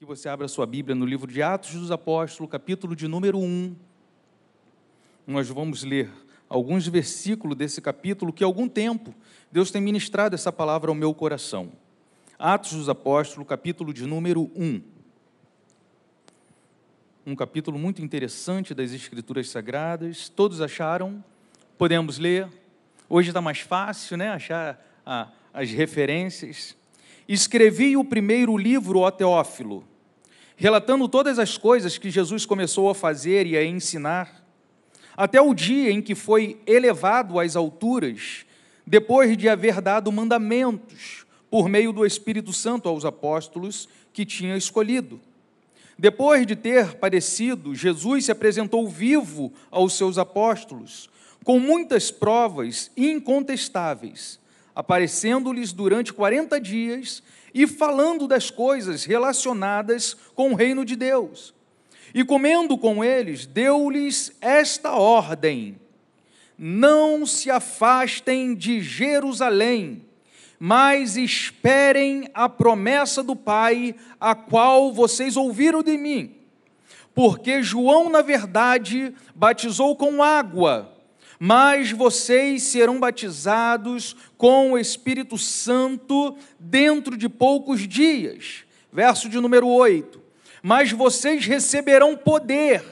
que você abra sua Bíblia no livro de Atos dos Apóstolos, capítulo de número 1. Nós vamos ler alguns versículos desse capítulo que há algum tempo Deus tem ministrado essa palavra ao meu coração. Atos dos Apóstolos, capítulo de número 1. Um capítulo muito interessante das Escrituras Sagradas. Todos acharam? Podemos ler? Hoje está mais fácil, né? Achar a, as referências. Escrevi o primeiro livro, ó Teófilo, relatando todas as coisas que Jesus começou a fazer e a ensinar, até o dia em que foi elevado às alturas, depois de haver dado mandamentos por meio do Espírito Santo aos apóstolos que tinha escolhido. Depois de ter padecido, Jesus se apresentou vivo aos seus apóstolos, com muitas provas incontestáveis, aparecendo-lhes durante 40 dias e falando das coisas relacionadas com o reino de Deus. E comendo com eles, deu-lhes esta ordem: Não se afastem de Jerusalém, mas esperem a promessa do Pai, a qual vocês ouviram de mim. Porque João, na verdade, batizou com água, mas vocês serão batizados com o Espírito Santo dentro de poucos dias. Verso de número 8. Mas vocês receberão poder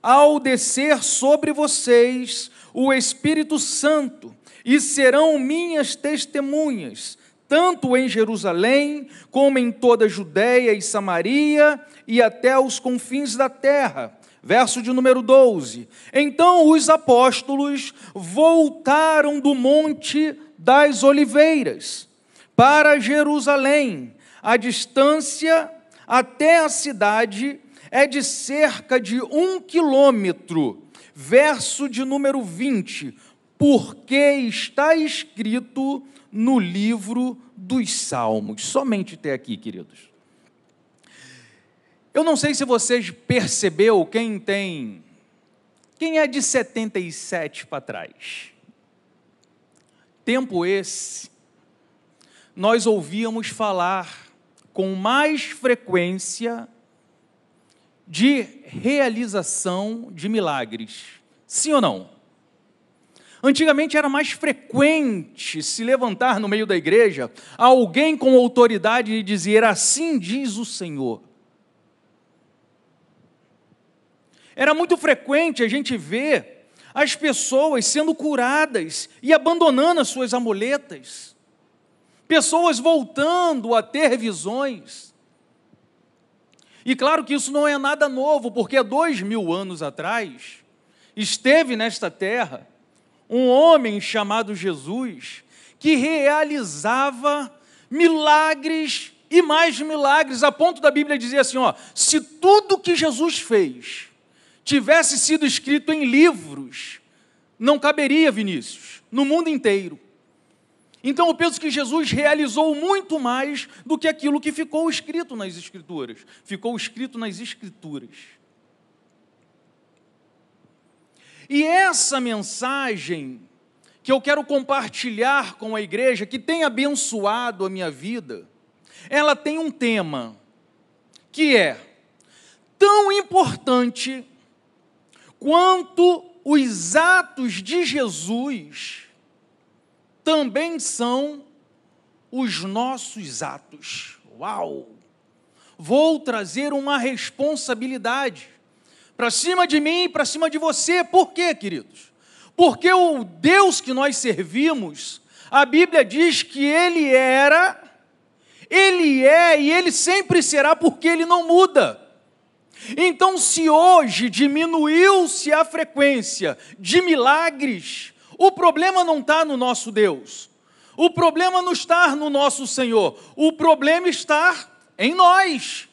ao descer sobre vocês o Espírito Santo, e serão minhas testemunhas, tanto em Jerusalém, como em toda a Judéia e Samaria e até os confins da terra verso de número 12. Então os apóstolos voltaram do Monte das Oliveiras para Jerusalém. A distância até a cidade é de cerca de um quilômetro. Verso de número 20. Porque está escrito no livro dos Salmos. Somente até aqui, queridos. Eu não sei se vocês percebeu quem tem quem é de 77 para trás. Tempo esse nós ouvíamos falar com mais frequência de realização de milagres. Sim ou não? Antigamente era mais frequente se levantar no meio da igreja alguém com autoridade e dizer assim diz o Senhor. Era muito frequente a gente ver as pessoas sendo curadas e abandonando as suas amuletas, pessoas voltando a ter visões. E claro que isso não é nada novo, porque dois mil anos atrás esteve nesta terra um homem chamado Jesus que realizava milagres e mais milagres, a ponto da Bíblia dizer assim: ó, se tudo que Jesus fez tivesse sido escrito em livros, não caberia, Vinícius, no mundo inteiro. Então eu penso que Jesus realizou muito mais do que aquilo que ficou escrito nas Escrituras. Ficou escrito nas Escrituras. E essa mensagem que eu quero compartilhar com a igreja, que tem abençoado a minha vida, ela tem um tema que é tão importante quanto os atos de Jesus também são os nossos atos. Uau! Vou trazer uma responsabilidade para cima de mim e para cima de você. Por quê, queridos? Porque o Deus que nós servimos, a Bíblia diz que ele era, ele é e ele sempre será, porque ele não muda. Então, se hoje diminuiu-se a frequência de milagres, o problema não está no nosso Deus, o problema não está no nosso Senhor, o problema está em nós.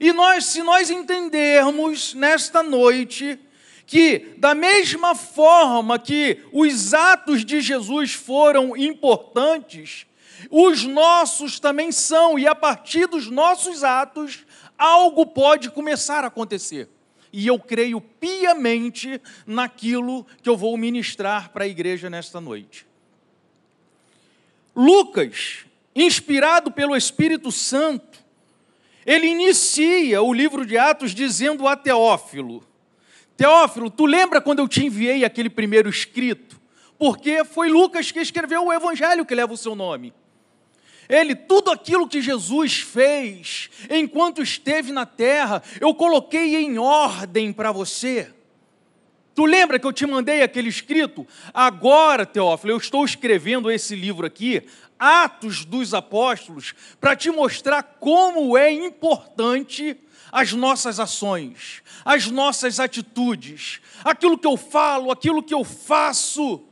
E nós, se nós entendermos nesta noite, que da mesma forma que os atos de Jesus foram importantes, os nossos também são, e a partir dos nossos atos, algo pode começar a acontecer. E eu creio piamente naquilo que eu vou ministrar para a igreja nesta noite. Lucas, inspirado pelo Espírito Santo, ele inicia o livro de Atos dizendo a Teófilo: Teófilo, tu lembra quando eu te enviei aquele primeiro escrito? Porque foi Lucas que escreveu o evangelho que leva o seu nome. Ele, tudo aquilo que Jesus fez enquanto esteve na terra, eu coloquei em ordem para você. Tu lembra que eu te mandei aquele escrito? Agora, Teófilo, eu estou escrevendo esse livro aqui, Atos dos Apóstolos, para te mostrar como é importante as nossas ações, as nossas atitudes, aquilo que eu falo, aquilo que eu faço,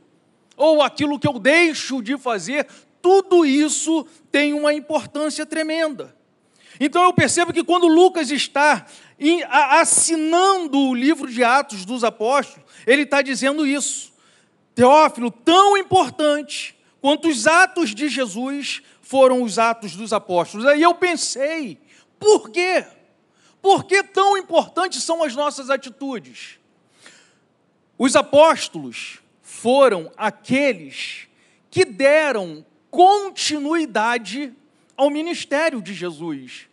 ou aquilo que eu deixo de fazer, tudo isso tem uma importância tremenda. Então eu percebo que quando Lucas está assinando o livro de Atos dos Apóstolos, ele está dizendo isso. Teófilo, tão importante quanto os atos de Jesus foram os atos dos apóstolos. Aí eu pensei, por quê? Por que tão importantes são as nossas atitudes? Os apóstolos foram aqueles que deram continuidade ao ministério de Jesus.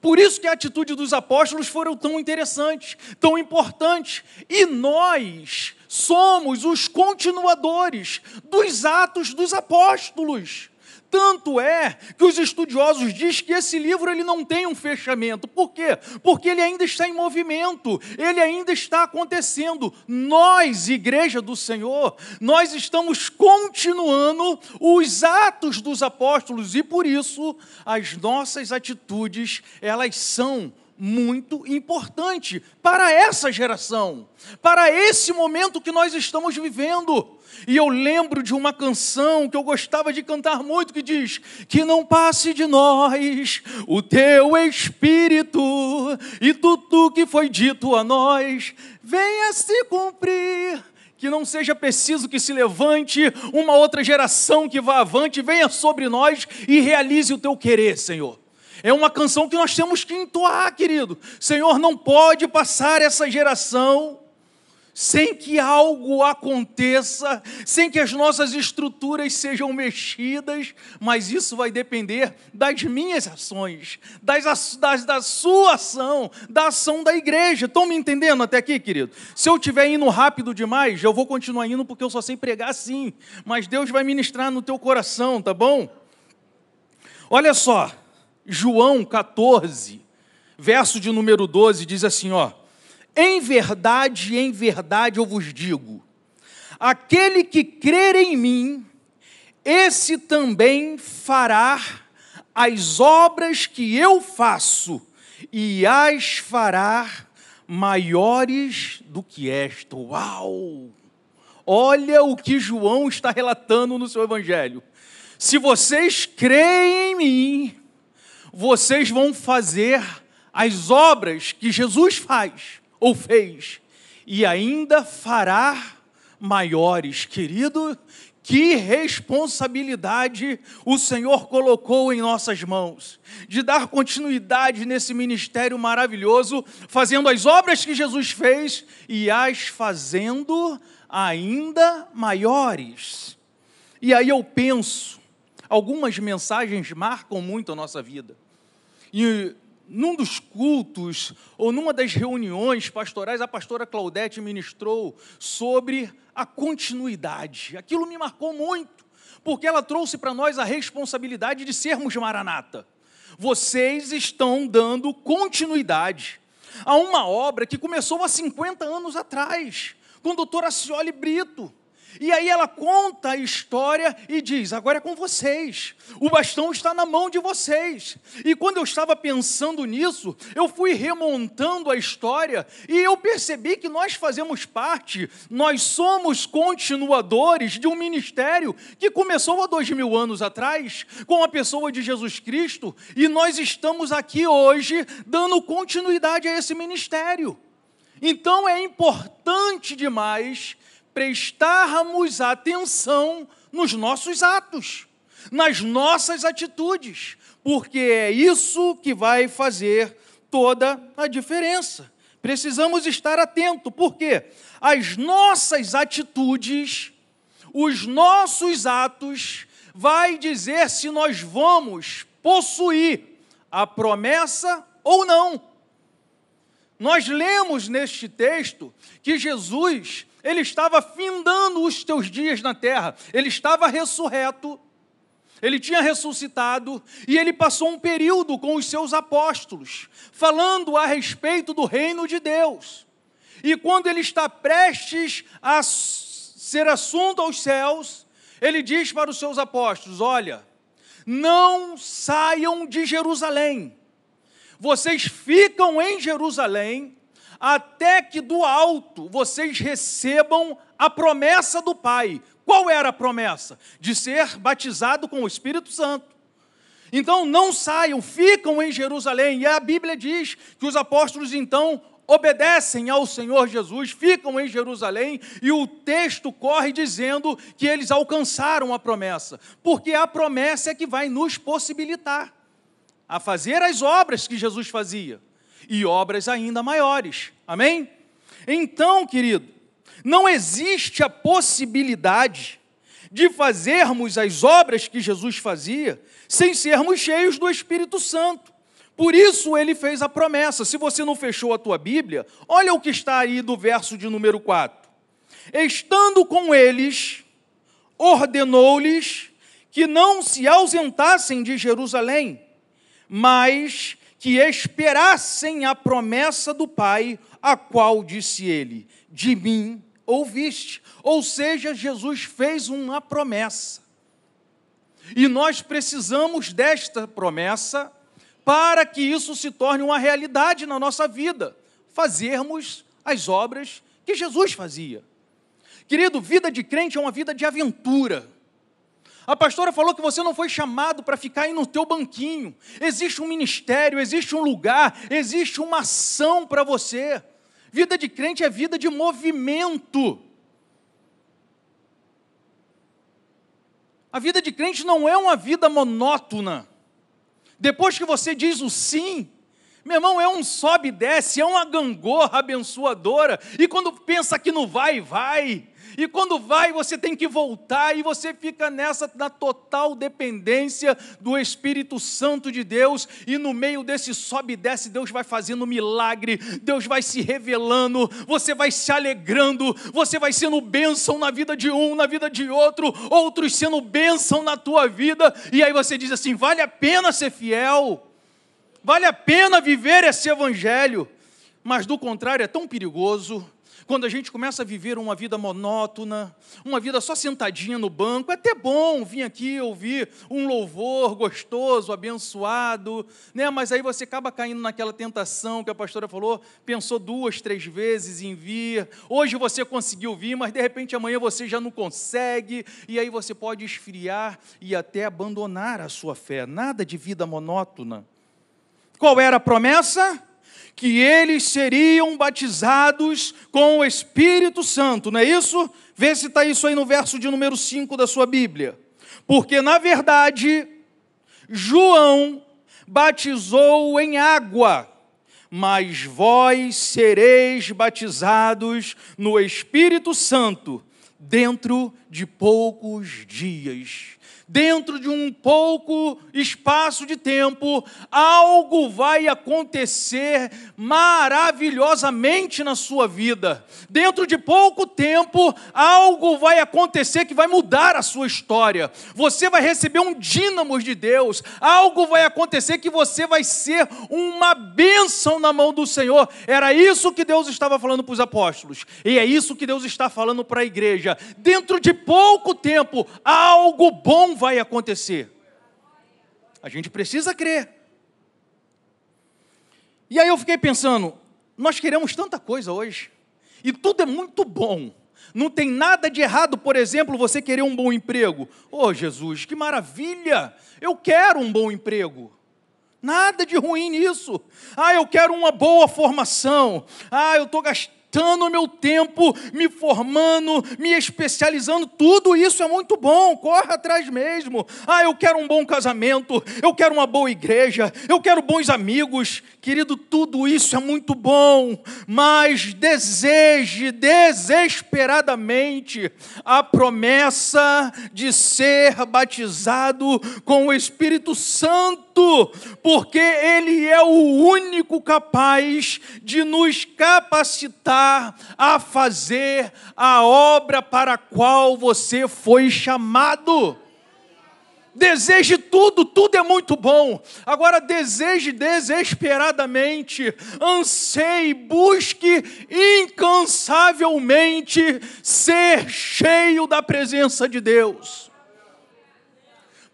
Por isso que a atitude dos apóstolos foram tão interessantes, tão importantes. E nós somos os continuadores dos atos dos apóstolos. Tanto é que os estudiosos dizem que esse livro ele não tem um fechamento. Por quê? Porque ele ainda está em movimento, ele ainda está acontecendo. Nós, Igreja do Senhor, nós estamos continuando os atos dos apóstolos e por isso as nossas atitudes, elas são muito importante para essa geração, para esse momento que nós estamos vivendo. E eu lembro de uma canção que eu gostava de cantar muito que diz: Que não passe de nós o teu espírito e tudo que foi dito a nós venha se cumprir. Que não seja preciso que se levante uma outra geração que vá avante, venha sobre nós e realize o teu querer, Senhor. É uma canção que nós temos que entoar, querido. Senhor, não pode passar essa geração sem que algo aconteça, sem que as nossas estruturas sejam mexidas, mas isso vai depender das minhas ações, das, das, da sua ação, da ação da igreja. Estão me entendendo até aqui, querido? Se eu estiver indo rápido demais, eu vou continuar indo porque eu só sei pregar assim, mas Deus vai ministrar no teu coração, tá bom? Olha só, João 14, verso de número 12, diz assim: ó, em verdade, em verdade eu vos digo, aquele que crer em mim, esse também fará as obras que eu faço, e as fará maiores do que esta. Uau! Olha o que João está relatando no seu evangelho. Se vocês creem em mim, vocês vão fazer as obras que Jesus faz ou fez, e ainda fará maiores, querido. Que responsabilidade o Senhor colocou em nossas mãos, de dar continuidade nesse ministério maravilhoso, fazendo as obras que Jesus fez e as fazendo ainda maiores. E aí eu penso, algumas mensagens marcam muito a nossa vida. E num dos cultos, ou numa das reuniões pastorais, a pastora Claudete ministrou sobre a continuidade. Aquilo me marcou muito, porque ela trouxe para nós a responsabilidade de sermos maranata. Vocês estão dando continuidade a uma obra que começou há 50 anos atrás, com o doutor Acioli Brito. E aí ela conta a história e diz: agora é com vocês, o bastão está na mão de vocês. E quando eu estava pensando nisso, eu fui remontando a história e eu percebi que nós fazemos parte, nós somos continuadores de um ministério que começou há dois mil anos atrás, com a pessoa de Jesus Cristo, e nós estamos aqui hoje dando continuidade a esse ministério. Então é importante demais prestarmos atenção nos nossos atos, nas nossas atitudes, porque é isso que vai fazer toda a diferença. Precisamos estar atento, porque as nossas atitudes, os nossos atos, vai dizer se nós vamos possuir a promessa ou não. Nós lemos neste texto que Jesus, ele estava findando os teus dias na terra, ele estava ressurreto, ele tinha ressuscitado e ele passou um período com os seus apóstolos, falando a respeito do reino de Deus. E quando ele está prestes a ser assunto aos céus, ele diz para os seus apóstolos: Olha, não saiam de Jerusalém vocês ficam em Jerusalém até que do alto vocês recebam a promessa do Pai. Qual era a promessa? De ser batizado com o Espírito Santo. Então não saiam, ficam em Jerusalém. E a Bíblia diz que os apóstolos então obedecem ao Senhor Jesus, ficam em Jerusalém, e o texto corre dizendo que eles alcançaram a promessa, porque a promessa é que vai nos possibilitar a fazer as obras que Jesus fazia e obras ainda maiores. Amém? Então, querido, não existe a possibilidade de fazermos as obras que Jesus fazia sem sermos cheios do Espírito Santo. Por isso ele fez a promessa. Se você não fechou a tua Bíblia, olha o que está aí do verso de número 4. Estando com eles, ordenou-lhes que não se ausentassem de Jerusalém, mas que esperassem a promessa do Pai, a qual disse ele: De mim ouviste. Ou seja, Jesus fez uma promessa. E nós precisamos desta promessa para que isso se torne uma realidade na nossa vida, fazermos as obras que Jesus fazia. Querido, vida de crente é uma vida de aventura. A pastora falou que você não foi chamado para ficar aí no teu banquinho. Existe um ministério, existe um lugar, existe uma ação para você. Vida de crente é vida de movimento. A vida de crente não é uma vida monótona. Depois que você diz o sim, meu irmão, é um sobe e desce, é uma gangorra abençoadora. E quando pensa que não vai, vai. E quando vai, você tem que voltar e você fica nessa na total dependência do Espírito Santo de Deus. E no meio desse sobe e desce, Deus vai fazendo milagre, Deus vai se revelando, você vai se alegrando, você vai sendo bênção na vida de um, na vida de outro, outros sendo bênção na tua vida. E aí você diz assim: vale a pena ser fiel, vale a pena viver esse evangelho. Mas do contrário, é tão perigoso quando a gente começa a viver uma vida monótona, uma vida só sentadinha no banco, é até bom vir aqui ouvir um louvor gostoso, abençoado, né? mas aí você acaba caindo naquela tentação que a pastora falou, pensou duas, três vezes em vir, hoje você conseguiu vir, mas de repente amanhã você já não consegue, e aí você pode esfriar e até abandonar a sua fé. Nada de vida monótona. Qual era a promessa? Que eles seriam batizados com o Espírito Santo, não é isso? Vê se está isso aí no verso de número 5 da sua Bíblia. Porque, na verdade, João batizou em água, mas vós sereis batizados no Espírito Santo dentro de poucos dias dentro de um pouco espaço de tempo, algo vai acontecer maravilhosamente na sua vida. Dentro de pouco tempo, algo vai acontecer que vai mudar a sua história. Você vai receber um dínamo de Deus, algo vai acontecer que você vai ser uma bênção na mão do Senhor. Era isso que Deus estava falando para os apóstolos, e é isso que Deus está falando para a igreja. Dentro de pouco tempo, algo bom vai acontecer. A gente precisa crer. E aí eu fiquei pensando, nós queremos tanta coisa hoje, e tudo é muito bom. Não tem nada de errado, por exemplo, você querer um bom emprego. Oh, Jesus, que maravilha! Eu quero um bom emprego. Nada de ruim nisso. Ah, eu quero uma boa formação. Ah, eu estou gastando gastando meu tempo, me formando, me especializando, tudo isso é muito bom, corre atrás mesmo. Ah, eu quero um bom casamento, eu quero uma boa igreja, eu quero bons amigos. Querido, tudo isso é muito bom, mas deseje desesperadamente a promessa de ser batizado com o Espírito Santo Santo, porque Ele é o único capaz de nos capacitar a fazer a obra para a qual você foi chamado. Deseje tudo, tudo é muito bom. Agora deseje desesperadamente, anseie, busque incansavelmente ser cheio da presença de Deus.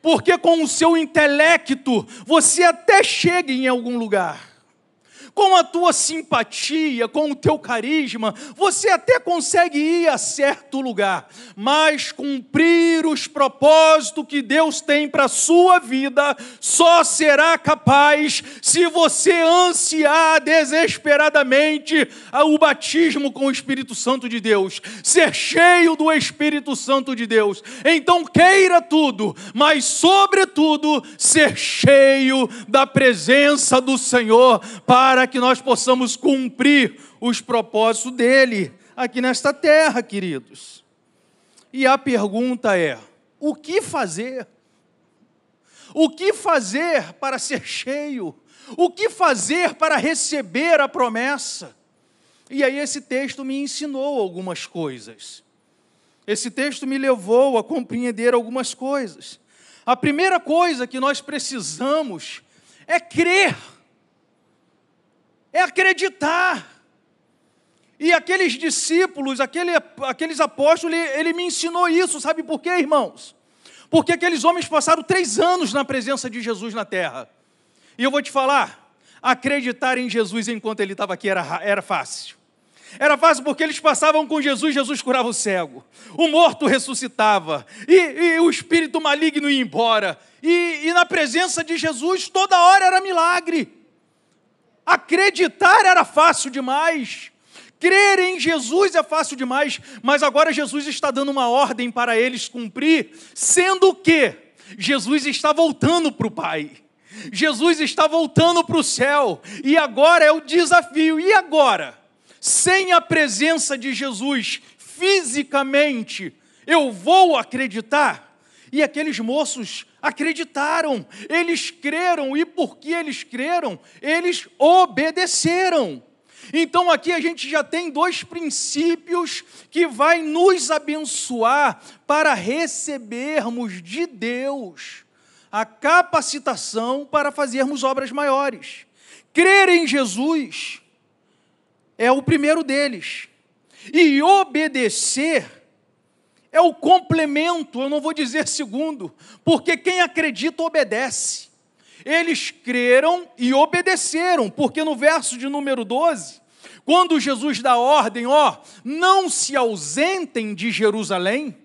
Porque com o seu intelecto você até chega em algum lugar com a tua simpatia, com o teu carisma, você até consegue ir a certo lugar, mas cumprir os propósitos que Deus tem para a sua vida só será capaz se você ansiar desesperadamente o batismo com o Espírito Santo de Deus, ser cheio do Espírito Santo de Deus. Então queira tudo, mas sobretudo ser cheio da presença do Senhor para que nós possamos cumprir os propósitos dele aqui nesta terra, queridos. E a pergunta é: o que fazer? O que fazer para ser cheio? O que fazer para receber a promessa? E aí esse texto me ensinou algumas coisas. Esse texto me levou a compreender algumas coisas. A primeira coisa que nós precisamos é crer é acreditar. E aqueles discípulos, aquele, aqueles apóstolos, ele, ele me ensinou isso, sabe por quê, irmãos? Porque aqueles homens passaram três anos na presença de Jesus na terra. E eu vou te falar, acreditar em Jesus enquanto ele estava aqui era, era fácil. Era fácil porque eles passavam com Jesus, Jesus curava o cego, o morto ressuscitava, e, e o espírito maligno ia embora. E, e na presença de Jesus, toda hora era milagre. Acreditar era fácil demais. Crer em Jesus é fácil demais, mas agora Jesus está dando uma ordem para eles cumprir, sendo que Jesus está voltando para o Pai. Jesus está voltando para o céu, e agora é o desafio. E agora? Sem a presença de Jesus fisicamente, eu vou acreditar? E aqueles moços acreditaram, eles creram, e porque eles creram, eles obedeceram. Então aqui a gente já tem dois princípios que vai nos abençoar para recebermos de Deus a capacitação para fazermos obras maiores. Crer em Jesus é o primeiro deles. E obedecer é o complemento, eu não vou dizer segundo, porque quem acredita obedece. Eles creram e obedeceram, porque no verso de número 12, quando Jesus dá ordem, ó, não se ausentem de Jerusalém,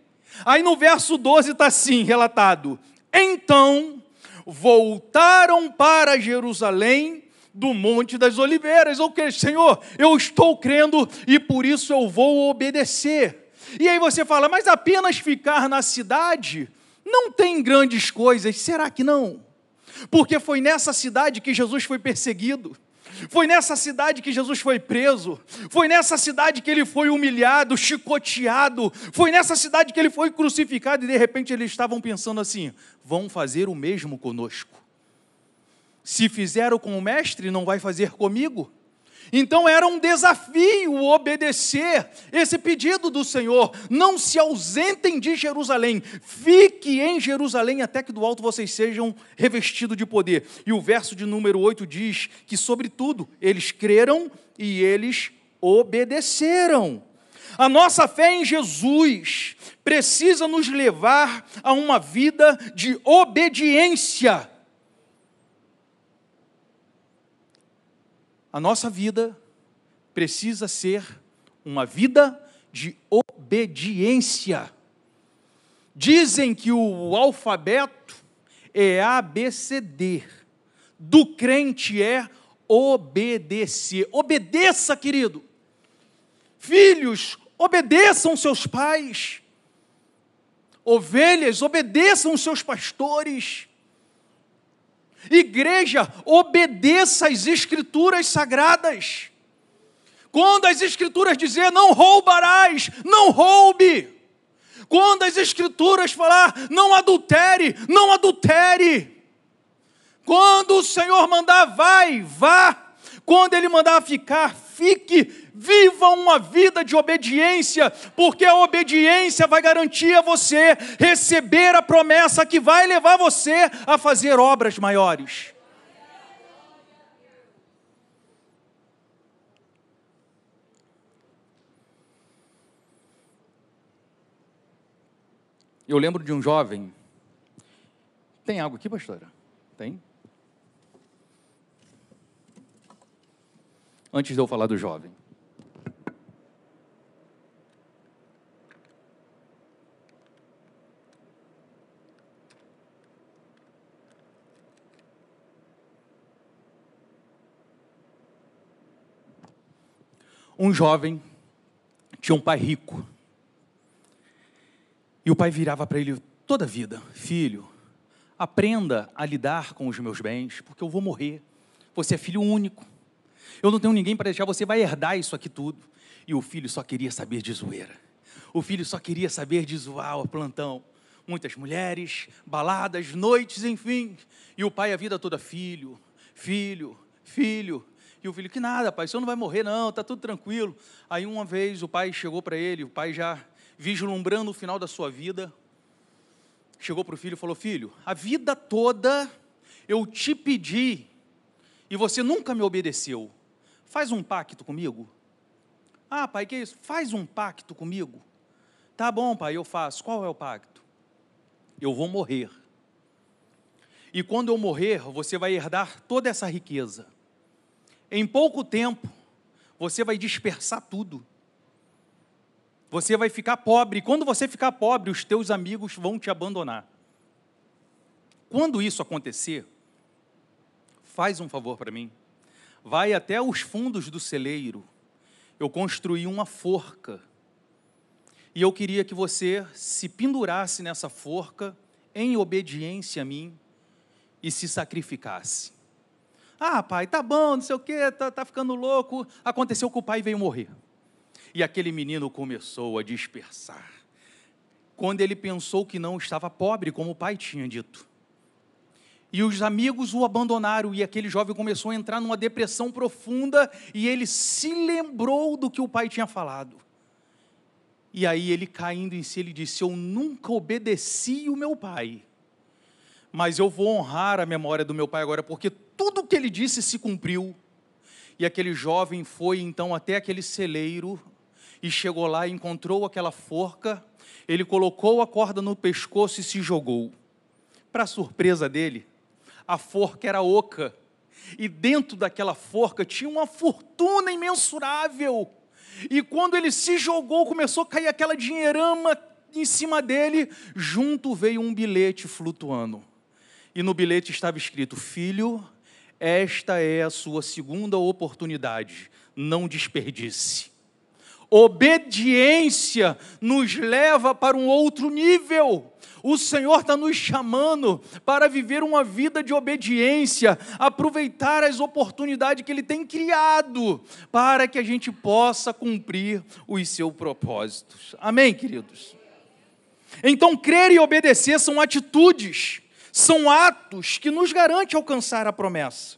aí no verso 12 está assim relatado: então voltaram para Jerusalém do Monte das Oliveiras, ou que, Senhor, eu estou crendo e por isso eu vou obedecer. E aí você fala, mas apenas ficar na cidade não tem grandes coisas. Será que não? Porque foi nessa cidade que Jesus foi perseguido. Foi nessa cidade que Jesus foi preso. Foi nessa cidade que ele foi humilhado, chicoteado. Foi nessa cidade que ele foi crucificado. E de repente eles estavam pensando assim: vão fazer o mesmo conosco. Se fizeram com o mestre, não vai fazer comigo? Então era um desafio obedecer esse pedido do Senhor. Não se ausentem de Jerusalém, fique em Jerusalém até que do alto vocês sejam revestidos de poder. E o verso de número 8 diz que, sobretudo, eles creram e eles obedeceram. A nossa fé em Jesus precisa nos levar a uma vida de obediência a nossa vida precisa ser uma vida de obediência. Dizem que o alfabeto é ABCD, do crente é obedecer. Obedeça, querido. Filhos, obedeçam seus pais. Ovelhas, obedeçam seus pastores. Igreja, obedeça às escrituras sagradas. Quando as escrituras dizer não roubarás, não roube. Quando as escrituras falar não adultere, não adultere. Quando o Senhor mandar, vai, vá. Quando Ele mandar ficar, fique. Viva uma vida de obediência, porque a obediência vai garantir a você receber a promessa que vai levar você a fazer obras maiores. Eu lembro de um jovem. Tem água aqui, pastora? Tem? Antes de eu falar do jovem. Um jovem tinha um pai rico. E o pai virava para ele toda a vida: Filho, aprenda a lidar com os meus bens, porque eu vou morrer. Você é filho único. Eu não tenho ninguém para deixar, você vai herdar isso aqui tudo. E o filho só queria saber de zoeira. O filho só queria saber de zoar o plantão. Muitas mulheres, baladas, noites, enfim. E o pai a vida toda: Filho, filho, filho. E o filho, que nada, pai, senhor não vai morrer, não, está tudo tranquilo. Aí uma vez o pai chegou para ele, o pai já vislumbrando o final da sua vida, chegou para o filho e falou: Filho, a vida toda eu te pedi e você nunca me obedeceu. Faz um pacto comigo. Ah, pai, que é isso? Faz um pacto comigo. Tá bom, pai, eu faço. Qual é o pacto? Eu vou morrer. E quando eu morrer, você vai herdar toda essa riqueza. Em pouco tempo, você vai dispersar tudo você vai ficar pobre. E quando você ficar pobre, os teus amigos vão te abandonar. Quando isso acontecer, faz um favor para mim. Vai até os fundos do celeiro. Eu construí uma forca. E eu queria que você se pendurasse nessa forca em obediência a mim e se sacrificasse. Ah, pai, tá bom, não sei o quê, tá, tá ficando louco. Aconteceu que o pai veio morrer. E aquele menino começou a dispersar. Quando ele pensou que não estava pobre, como o pai tinha dito. E os amigos o abandonaram, e aquele jovem começou a entrar numa depressão profunda, e ele se lembrou do que o pai tinha falado. E aí ele caindo em si, ele disse: Eu nunca obedeci o meu pai, mas eu vou honrar a memória do meu pai agora, porque tudo o que ele disse se cumpriu. E aquele jovem foi então até aquele celeiro e chegou lá e encontrou aquela forca, ele colocou a corda no pescoço e se jogou. Para surpresa dele, a forca era oca, e dentro daquela forca tinha uma fortuna imensurável. E quando ele se jogou, começou a cair aquela dinheirama em cima dele, junto veio um bilhete flutuando. E no bilhete estava escrito: Filho, esta é a sua segunda oportunidade, não desperdice. Obediência nos leva para um outro nível. O Senhor está nos chamando para viver uma vida de obediência, aproveitar as oportunidades que Ele tem criado, para que a gente possa cumprir os seus propósitos. Amém, queridos? Então, crer e obedecer são atitudes, são atos que nos garantem alcançar a promessa.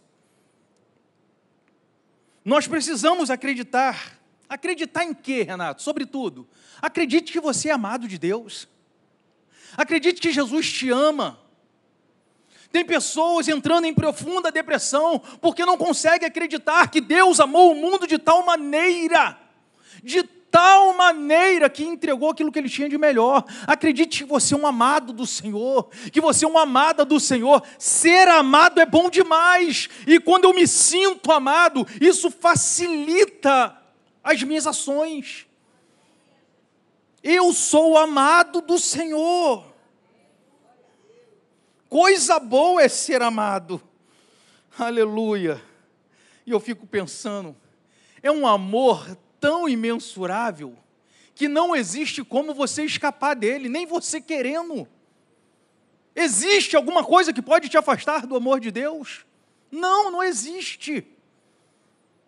Nós precisamos acreditar Acreditar em quê, Renato? Sobretudo, acredite que você é amado de Deus. Acredite que Jesus te ama. Tem pessoas entrando em profunda depressão porque não conseguem acreditar que Deus amou o mundo de tal maneira, de tal maneira que entregou aquilo que ele tinha de melhor. Acredite que você é um amado do Senhor, que você é uma amada do Senhor. Ser amado é bom demais, e quando eu me sinto amado, isso facilita as minhas ações. Eu sou amado do Senhor. Coisa boa é ser amado. Aleluia. E eu fico pensando, é um amor tão imensurável que não existe como você escapar dele, nem você querendo. Existe alguma coisa que pode te afastar do amor de Deus? Não, não existe.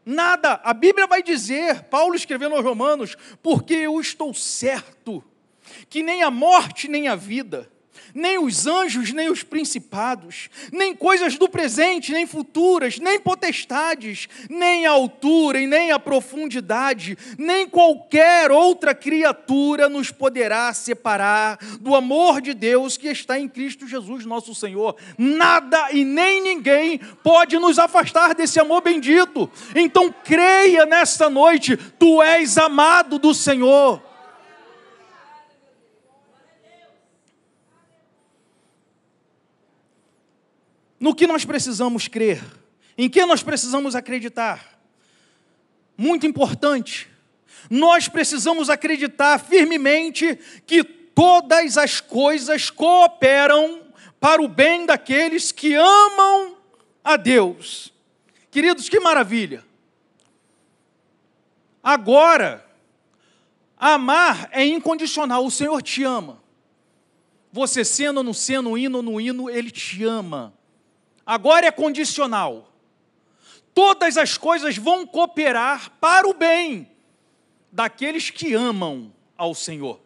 Nada. A Bíblia vai dizer, Paulo escrevendo aos Romanos, porque eu estou certo que nem a morte nem a vida, nem os anjos, nem os principados, nem coisas do presente, nem futuras, nem potestades, nem a altura e nem a profundidade, nem qualquer outra criatura nos poderá separar do amor de Deus que está em Cristo Jesus, nosso Senhor. Nada e nem ninguém pode nos afastar desse amor bendito. Então creia nesta noite, tu és amado do Senhor. No que nós precisamos crer, em que nós precisamos acreditar. Muito importante, nós precisamos acreditar firmemente que todas as coisas cooperam para o bem daqueles que amam a Deus. Queridos, que maravilha! Agora, amar é incondicional, o Senhor te ama. Você sendo ou não sendo, hino ou no hino, Ele te ama agora é condicional. Todas as coisas vão cooperar para o bem daqueles que amam ao Senhor.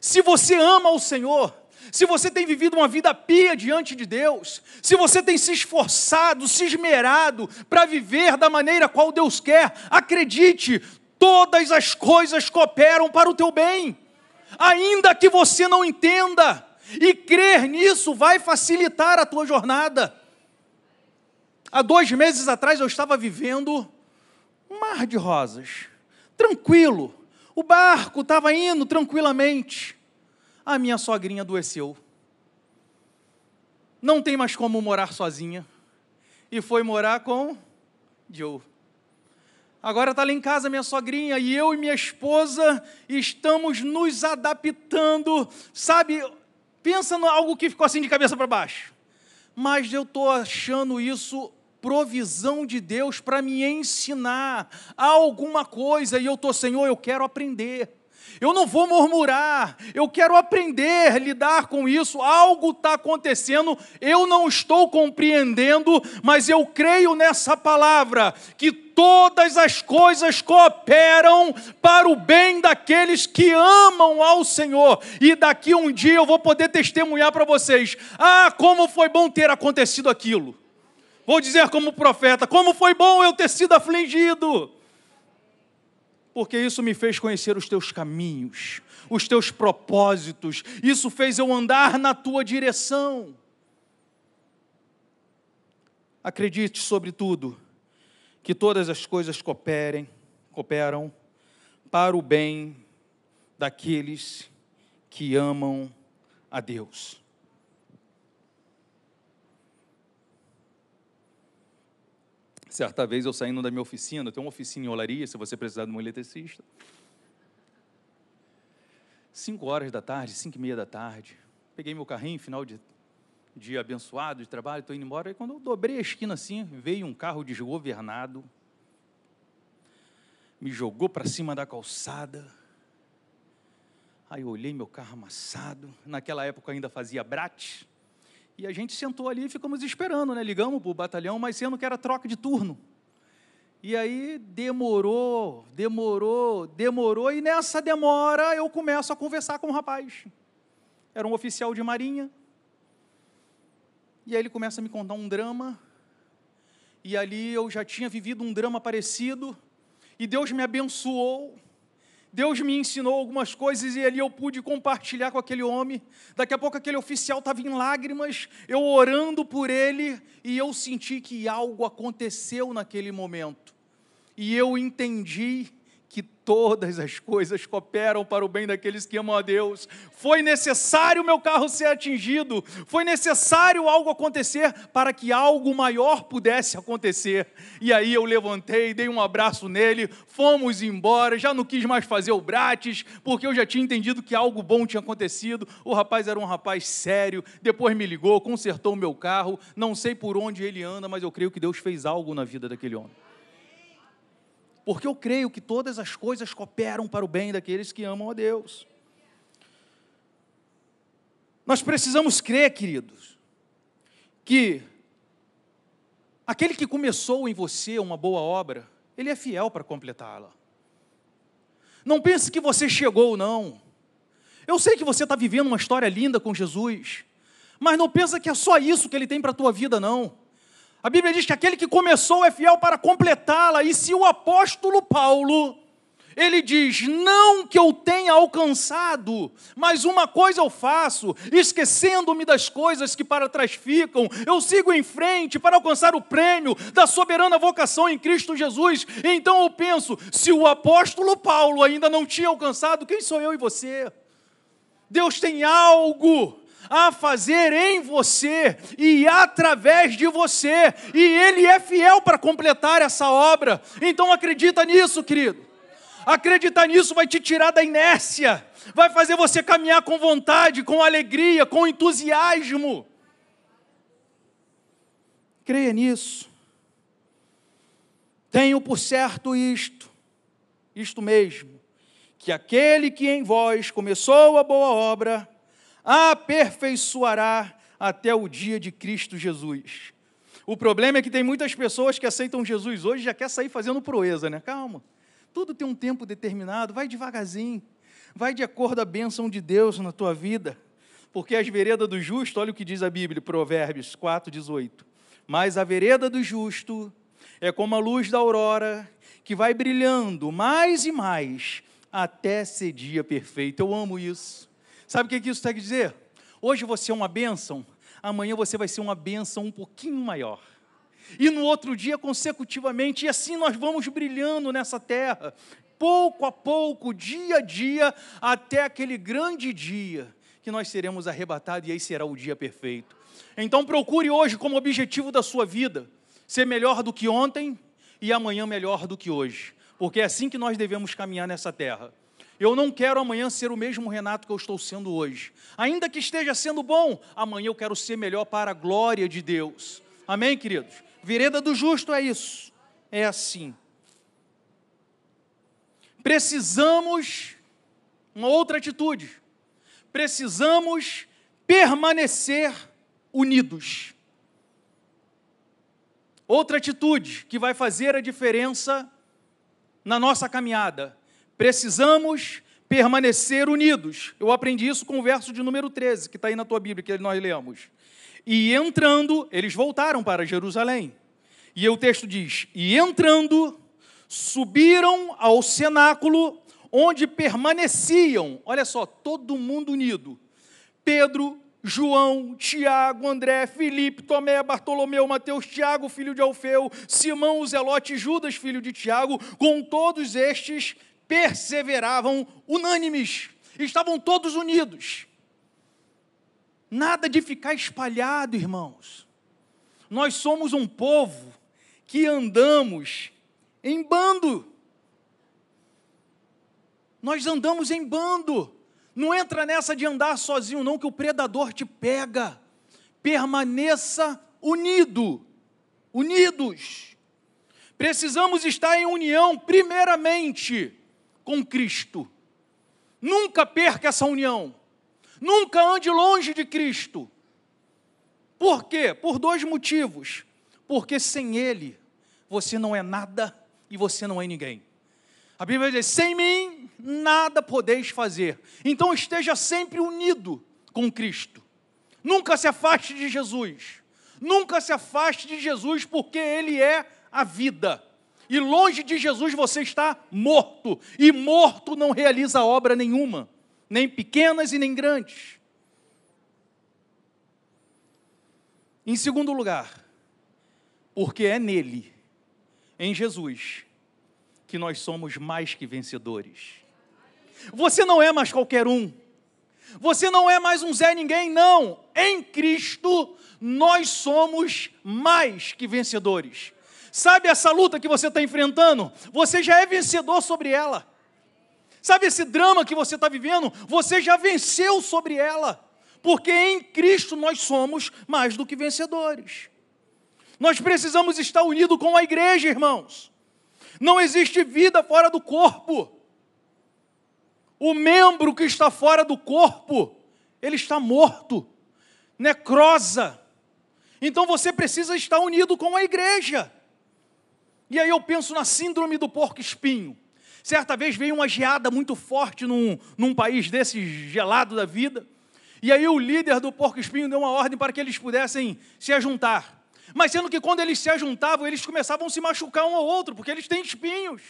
Se você ama ao Senhor, se você tem vivido uma vida pia diante de Deus, se você tem se esforçado, se esmerado para viver da maneira qual Deus quer, acredite, todas as coisas cooperam para o teu bem, ainda que você não entenda, e crer nisso vai facilitar a tua jornada. Há dois meses atrás eu estava vivendo um mar de rosas, tranquilo. O barco estava indo tranquilamente. A minha sogrinha adoeceu. Não tem mais como morar sozinha. E foi morar com Joe. Agora está lá em casa minha sogrinha e eu e minha esposa estamos nos adaptando. Sabe, Pensa em algo que ficou assim de cabeça para baixo. Mas eu estou achando isso provisão de Deus para me ensinar alguma coisa, e eu estou, Senhor, eu quero aprender. Eu não vou murmurar, eu quero aprender a lidar com isso. Algo está acontecendo, eu não estou compreendendo, mas eu creio nessa palavra que todas as coisas cooperam para o bem daqueles que amam ao Senhor. E daqui um dia eu vou poder testemunhar para vocês: ah, como foi bom ter acontecido aquilo. Vou dizer como profeta: como foi bom eu ter sido afligido. Porque isso me fez conhecer os teus caminhos, os teus propósitos, isso fez eu andar na tua direção. Acredite, sobretudo, que todas as coisas cooperem, cooperam para o bem daqueles que amam a Deus. Certa vez eu saindo da minha oficina, tenho uma oficina em olaria, se você precisar de um eletricista. Cinco horas da tarde, cinco e meia da tarde. Peguei meu carrinho, final de dia abençoado de trabalho, estou indo embora. E quando eu dobrei a esquina assim, veio um carro desgovernado, me jogou para cima da calçada. Aí eu olhei meu carro amassado. Naquela época ainda fazia brate. E a gente sentou ali e ficamos esperando, né? Ligamos para o batalhão, mas sendo que era troca de turno. E aí demorou, demorou, demorou, e nessa demora eu começo a conversar com o rapaz. Era um oficial de marinha, e aí ele começa a me contar um drama. E ali eu já tinha vivido um drama parecido. E Deus me abençoou. Deus me ensinou algumas coisas e ali eu pude compartilhar com aquele homem. Daqui a pouco aquele oficial estava em lágrimas, eu orando por ele, e eu senti que algo aconteceu naquele momento. E eu entendi que todas as coisas cooperam para o bem daqueles que amam a Deus. Foi necessário meu carro ser atingido, foi necessário algo acontecer para que algo maior pudesse acontecer. E aí eu levantei, dei um abraço nele, fomos embora, já não quis mais fazer o brates, porque eu já tinha entendido que algo bom tinha acontecido. O rapaz era um rapaz sério, depois me ligou, consertou o meu carro, não sei por onde ele anda, mas eu creio que Deus fez algo na vida daquele homem porque eu creio que todas as coisas cooperam para o bem daqueles que amam a Deus. Nós precisamos crer, queridos, que aquele que começou em você uma boa obra, ele é fiel para completá-la. Não pense que você chegou, não. Eu sei que você está vivendo uma história linda com Jesus, mas não pensa que é só isso que ele tem para a tua vida, não. A Bíblia diz que aquele que começou é fiel para completá-la, e se o apóstolo Paulo ele diz: Não que eu tenha alcançado, mas uma coisa eu faço, esquecendo-me das coisas que para trás ficam, eu sigo em frente para alcançar o prêmio da soberana vocação em Cristo Jesus. Então eu penso: se o apóstolo Paulo ainda não tinha alcançado, quem sou eu e você? Deus tem algo a fazer em você e através de você, e Ele é fiel para completar essa obra. Então acredita nisso, querido. Acreditar nisso vai te tirar da inércia, vai fazer você caminhar com vontade, com alegria, com entusiasmo. Creia nisso. Tenho por certo isto, isto mesmo, que aquele que em vós começou a boa obra, aperfeiçoará até o dia de Cristo Jesus. O problema é que tem muitas pessoas que aceitam Jesus hoje e já quer sair fazendo proeza, né? Calma. Tudo tem um tempo determinado, vai devagarzinho, vai de acordo a bênção de Deus na tua vida, porque as veredas do justo, olha o que diz a Bíblia, Provérbios 4, 18. Mas a vereda do justo é como a luz da aurora, que vai brilhando mais e mais até ser dia perfeito. Eu amo isso. Sabe o que isso quer dizer? Hoje você é uma bênção, amanhã você vai ser uma bênção um pouquinho maior e no outro dia consecutivamente, e assim nós vamos brilhando nessa terra, pouco a pouco, dia a dia, até aquele grande dia que nós seremos arrebatados e aí será o dia perfeito. Então procure hoje como objetivo da sua vida ser melhor do que ontem e amanhã melhor do que hoje, porque é assim que nós devemos caminhar nessa terra. Eu não quero amanhã ser o mesmo Renato que eu estou sendo hoje. Ainda que esteja sendo bom, amanhã eu quero ser melhor para a glória de Deus. Amém, queridos? Vereda do justo é isso, é assim. Precisamos, uma outra atitude, precisamos permanecer unidos. Outra atitude que vai fazer a diferença na nossa caminhada. Precisamos permanecer unidos. Eu aprendi isso com o verso de número 13, que está aí na tua Bíblia, que nós lemos. E entrando, eles voltaram para Jerusalém. E o texto diz: E entrando, subiram ao cenáculo, onde permaneciam, olha só, todo mundo unido: Pedro, João, Tiago, André, Filipe, Tomé, Bartolomeu, Mateus, Tiago, filho de Alfeu, Simão, Zelote, Judas, filho de Tiago, com todos estes perseveravam unânimes, estavam todos unidos. Nada de ficar espalhado, irmãos. Nós somos um povo que andamos em bando. Nós andamos em bando. Não entra nessa de andar sozinho, não, que o predador te pega. Permaneça unido, unidos. Precisamos estar em união, primeiramente, com Cristo. Nunca perca essa união. Nunca ande longe de Cristo. Por quê? Por dois motivos. Porque sem Ele, você não é nada e você não é ninguém. A Bíblia diz: sem mim, nada podeis fazer. Então esteja sempre unido com Cristo. Nunca se afaste de Jesus. Nunca se afaste de Jesus, porque Ele é a vida. E longe de Jesus você está morto. E morto não realiza obra nenhuma nem pequenas e nem grandes. Em segundo lugar, porque é nele, em Jesus, que nós somos mais que vencedores. Você não é mais qualquer um. Você não é mais um Zé Ninguém, não. Em Cristo, nós somos mais que vencedores. Sabe essa luta que você está enfrentando? Você já é vencedor sobre ela. Sabe esse drama que você está vivendo? Você já venceu sobre ela, porque em Cristo nós somos mais do que vencedores. Nós precisamos estar unidos com a igreja, irmãos. Não existe vida fora do corpo. O membro que está fora do corpo, ele está morto, necrosa. Então você precisa estar unido com a igreja. E aí eu penso na síndrome do porco espinho. Certa vez veio uma geada muito forte num, num país desse gelado da vida. E aí o líder do porco espinho deu uma ordem para que eles pudessem se ajuntar. Mas sendo que quando eles se ajuntavam, eles começavam a se machucar um ao outro, porque eles têm espinhos.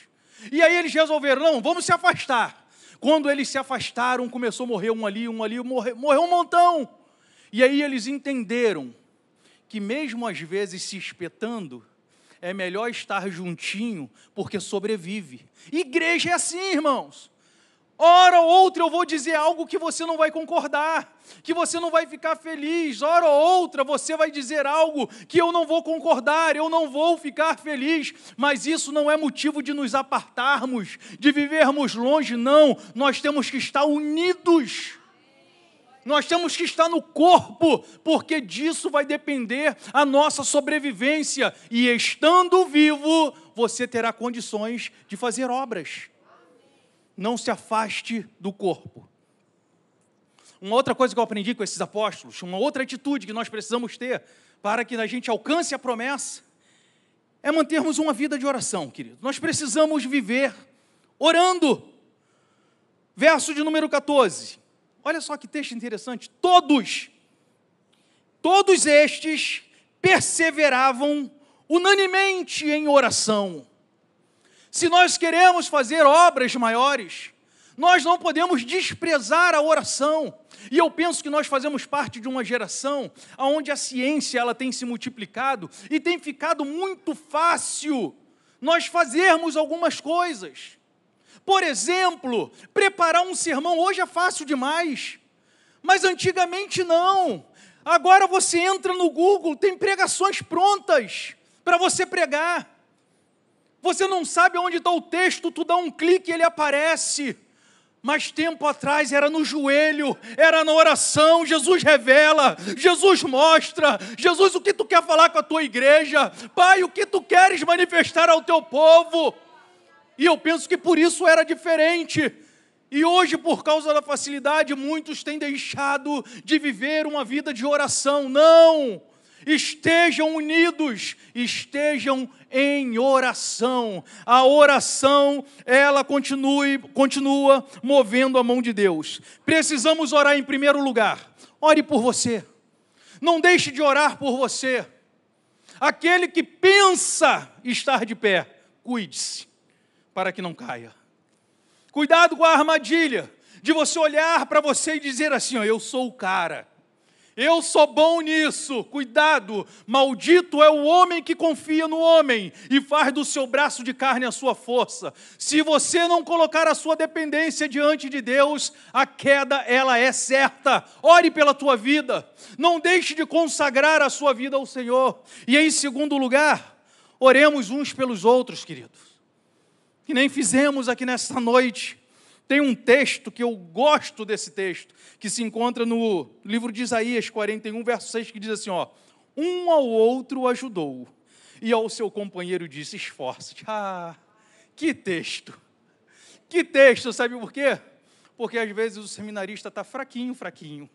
E aí eles resolveram, não, vamos se afastar. Quando eles se afastaram, começou a morrer um ali, um ali, morreu, morreu um montão. E aí eles entenderam que mesmo às vezes se espetando, é melhor estar juntinho, porque sobrevive. Igreja é assim, irmãos. Hora ou outra eu vou dizer algo que você não vai concordar, que você não vai ficar feliz. Hora ou outra você vai dizer algo que eu não vou concordar, eu não vou ficar feliz. Mas isso não é motivo de nos apartarmos, de vivermos longe, não. Nós temos que estar unidos. Nós temos que estar no corpo, porque disso vai depender a nossa sobrevivência. E estando vivo, você terá condições de fazer obras não se afaste do corpo. Uma outra coisa que eu aprendi com esses apóstolos, uma outra atitude que nós precisamos ter para que a gente alcance a promessa, é mantermos uma vida de oração, querido. Nós precisamos viver orando. Verso de número 14. Olha só que texto interessante. Todos, todos estes perseveravam unanimemente em oração se nós queremos fazer obras maiores, nós não podemos desprezar a oração. E eu penso que nós fazemos parte de uma geração onde a ciência ela tem se multiplicado e tem ficado muito fácil nós fazermos algumas coisas. Por exemplo, preparar um sermão hoje é fácil demais, mas antigamente não. Agora você entra no Google, tem pregações prontas para você pregar. Você não sabe onde está o texto, tu dá um clique e ele aparece. Mas tempo atrás era no joelho, era na oração. Jesus revela, Jesus mostra. Jesus, o que tu quer falar com a tua igreja? Pai, o que tu queres manifestar ao teu povo? E eu penso que por isso era diferente. E hoje, por causa da facilidade, muitos têm deixado de viver uma vida de oração. Não! estejam unidos, estejam em oração. A oração, ela continue, continua movendo a mão de Deus. Precisamos orar em primeiro lugar. Ore por você. Não deixe de orar por você. Aquele que pensa estar de pé, cuide-se para que não caia. Cuidado com a armadilha de você olhar para você e dizer assim: ó, eu sou o cara. Eu sou bom nisso, cuidado. Maldito é o homem que confia no homem e faz do seu braço de carne a sua força. Se você não colocar a sua dependência diante de Deus, a queda ela é certa. Ore pela tua vida. Não deixe de consagrar a sua vida ao Senhor. E em segundo lugar, oremos uns pelos outros, queridos. Que nem fizemos aqui nesta noite. Tem um texto que eu gosto desse texto, que se encontra no livro de Isaías 41, verso 6, que diz assim: ó, um ao outro ajudou, e ao seu companheiro disse: esforça-te. Ah, que texto! Que texto, sabe por quê? Porque às vezes o seminarista está fraquinho, fraquinho.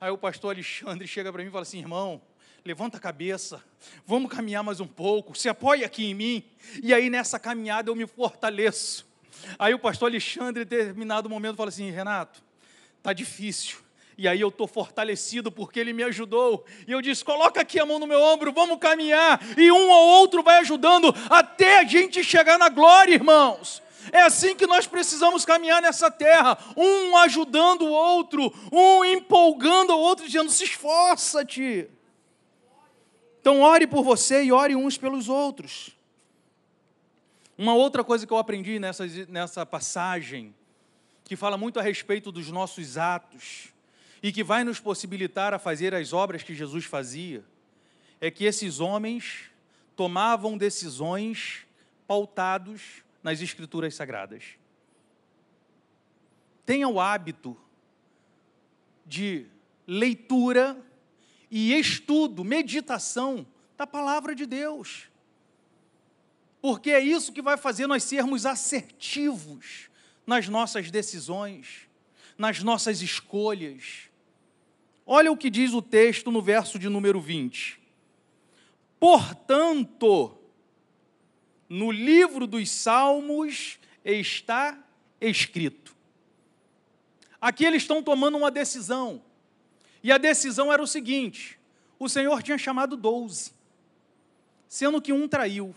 Aí o pastor Alexandre chega para mim e fala assim: irmão, levanta a cabeça, vamos caminhar mais um pouco, se apoia aqui em mim, e aí nessa caminhada eu me fortaleço. Aí o pastor Alexandre, em determinado momento, fala assim: Renato, tá difícil. E aí eu estou fortalecido porque ele me ajudou. E eu disse: coloca aqui a mão no meu ombro, vamos caminhar. E um ou outro vai ajudando até a gente chegar na glória, irmãos. É assim que nós precisamos caminhar nessa terra, um ajudando o outro, um empolgando o outro, dizendo: se esforça-te. Então, ore por você e ore uns pelos outros. Uma outra coisa que eu aprendi nessa, nessa passagem, que fala muito a respeito dos nossos atos e que vai nos possibilitar a fazer as obras que Jesus fazia, é que esses homens tomavam decisões pautados nas Escrituras Sagradas. Tenha o hábito de leitura e estudo, meditação da palavra de Deus porque é isso que vai fazer nós sermos assertivos nas nossas decisões, nas nossas escolhas. Olha o que diz o texto no verso de número 20. Portanto, no livro dos Salmos está escrito. Aqui eles estão tomando uma decisão. E a decisão era o seguinte: o Senhor tinha chamado doze, sendo que um traiu.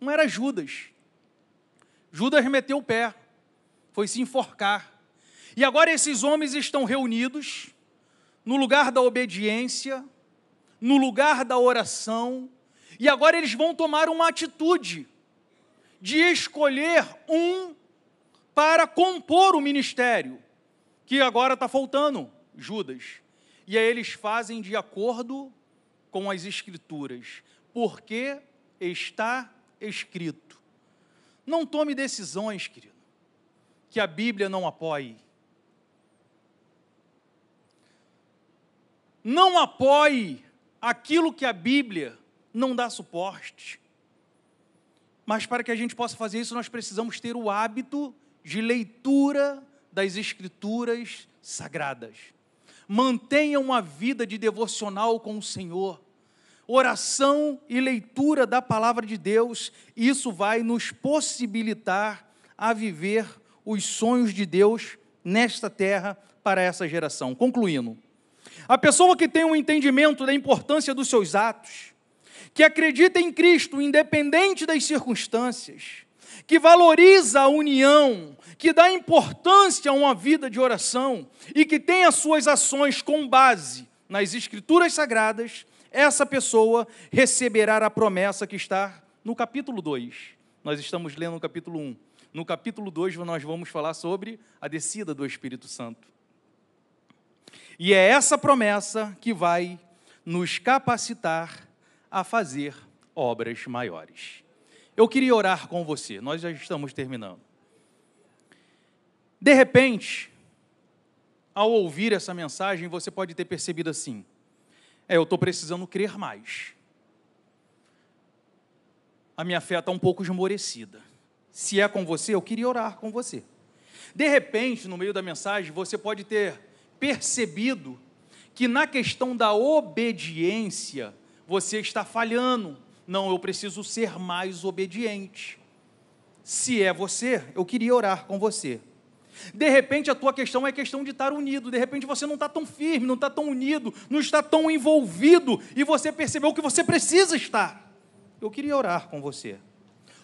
Um era Judas. Judas meteu o pé, foi se enforcar. E agora esses homens estão reunidos no lugar da obediência, no lugar da oração, e agora eles vão tomar uma atitude de escolher um para compor o ministério, que agora está faltando, Judas. E aí eles fazem de acordo com as Escrituras, porque está escrito. Não tome decisões, querido, que a Bíblia não apoie. Não apoie aquilo que a Bíblia não dá suporte. Mas para que a gente possa fazer isso, nós precisamos ter o hábito de leitura das Escrituras sagradas. Mantenha uma vida de devocional com o Senhor. Oração e leitura da palavra de Deus, isso vai nos possibilitar a viver os sonhos de Deus nesta terra para essa geração. Concluindo, a pessoa que tem um entendimento da importância dos seus atos, que acredita em Cristo independente das circunstâncias, que valoriza a união, que dá importância a uma vida de oração e que tem as suas ações com base nas Escrituras Sagradas, essa pessoa receberá a promessa que está no capítulo 2. Nós estamos lendo no capítulo 1. No capítulo 2, nós vamos falar sobre a descida do Espírito Santo. E é essa promessa que vai nos capacitar a fazer obras maiores. Eu queria orar com você, nós já estamos terminando. De repente, ao ouvir essa mensagem, você pode ter percebido assim: é, eu estou precisando crer mais. A minha fé está um pouco esmorecida. Se é com você, eu queria orar com você. De repente, no meio da mensagem, você pode ter percebido que na questão da obediência você está falhando. Não, eu preciso ser mais obediente. Se é você, eu queria orar com você. De repente a tua questão é questão de estar unido, de repente você não está tão firme, não está tão unido, não está tão envolvido e você percebeu que você precisa estar. Eu queria orar com você.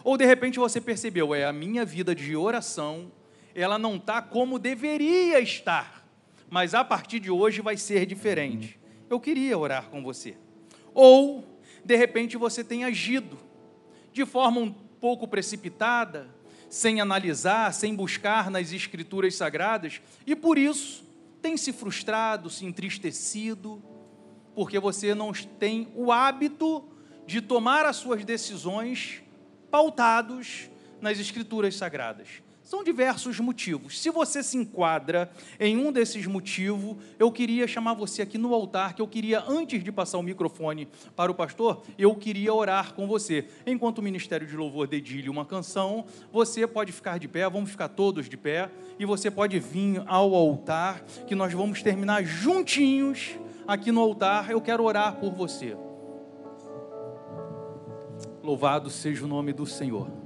Ou de repente você percebeu, é a minha vida de oração, ela não está como deveria estar mas a partir de hoje vai ser diferente. Eu queria orar com você. Ou, de repente, você tem agido de forma um pouco precipitada, sem analisar, sem buscar nas Escrituras Sagradas, e por isso tem se frustrado, se entristecido, porque você não tem o hábito de tomar as suas decisões pautados nas Escrituras Sagradas. São diversos motivos. Se você se enquadra em um desses motivos, eu queria chamar você aqui no altar, que eu queria, antes de passar o microfone para o pastor, eu queria orar com você. Enquanto o Ministério de Louvor dedilha uma canção, você pode ficar de pé, vamos ficar todos de pé, e você pode vir ao altar, que nós vamos terminar juntinhos aqui no altar. Eu quero orar por você. Louvado seja o nome do Senhor.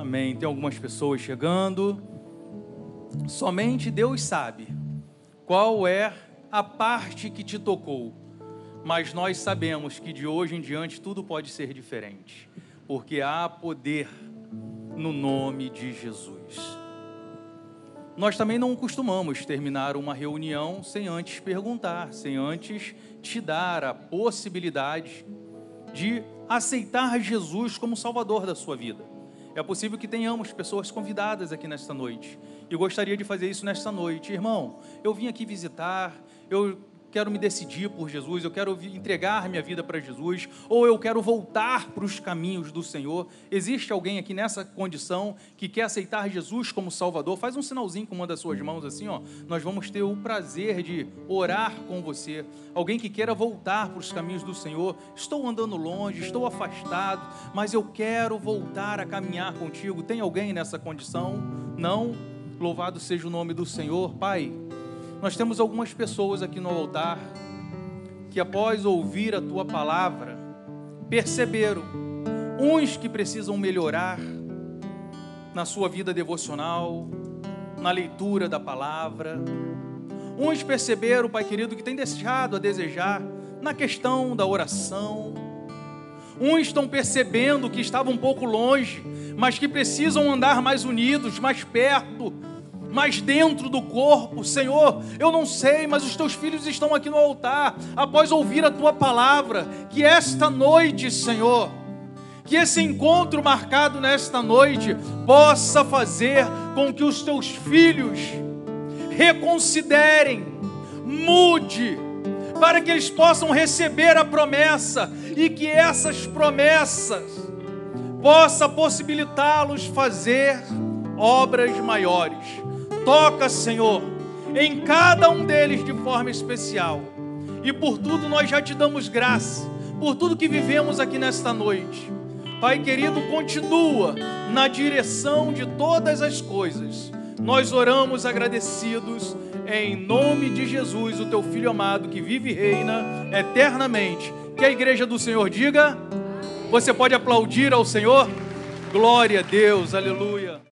Amém. Tem algumas pessoas chegando. Somente Deus sabe qual é a parte que te tocou. Mas nós sabemos que de hoje em diante tudo pode ser diferente, porque há poder no nome de Jesus. Nós também não costumamos terminar uma reunião sem antes perguntar, sem antes te dar a possibilidade de aceitar Jesus como Salvador da sua vida. É possível que tenhamos pessoas convidadas aqui nesta noite. E gostaria de fazer isso nesta noite. Irmão, eu vim aqui visitar, eu quero me decidir por Jesus, eu quero entregar minha vida para Jesus, ou eu quero voltar para os caminhos do Senhor. Existe alguém aqui nessa condição que quer aceitar Jesus como Salvador? Faz um sinalzinho com uma das suas mãos assim, ó. Nós vamos ter o prazer de orar com você. Alguém que queira voltar para os caminhos do Senhor. Estou andando longe, estou afastado, mas eu quero voltar a caminhar contigo. Tem alguém nessa condição? Não? Louvado seja o nome do Senhor, Pai. Nós temos algumas pessoas aqui no altar que, após ouvir a tua palavra, perceberam, uns que precisam melhorar na sua vida devocional, na leitura da palavra. Uns perceberam, Pai querido, que tem deixado a desejar na questão da oração. Uns estão percebendo que estavam um pouco longe, mas que precisam andar mais unidos, mais perto, mais dentro do corpo. Senhor, eu não sei, mas os teus filhos estão aqui no altar, após ouvir a tua palavra. Que esta noite, Senhor, que esse encontro marcado nesta noite possa fazer com que os teus filhos reconsiderem, mude, para que eles possam receber a promessa e que essas promessas possa possibilitá-los fazer obras maiores. Toca, Senhor, em cada um deles de forma especial. E por tudo nós já te damos graça, por tudo que vivemos aqui nesta noite. Pai querido, continua na direção de todas as coisas. Nós oramos agradecidos em nome de Jesus, o teu filho amado que vive e reina eternamente. Que a igreja do Senhor diga: Você pode aplaudir ao Senhor? Glória a Deus, aleluia.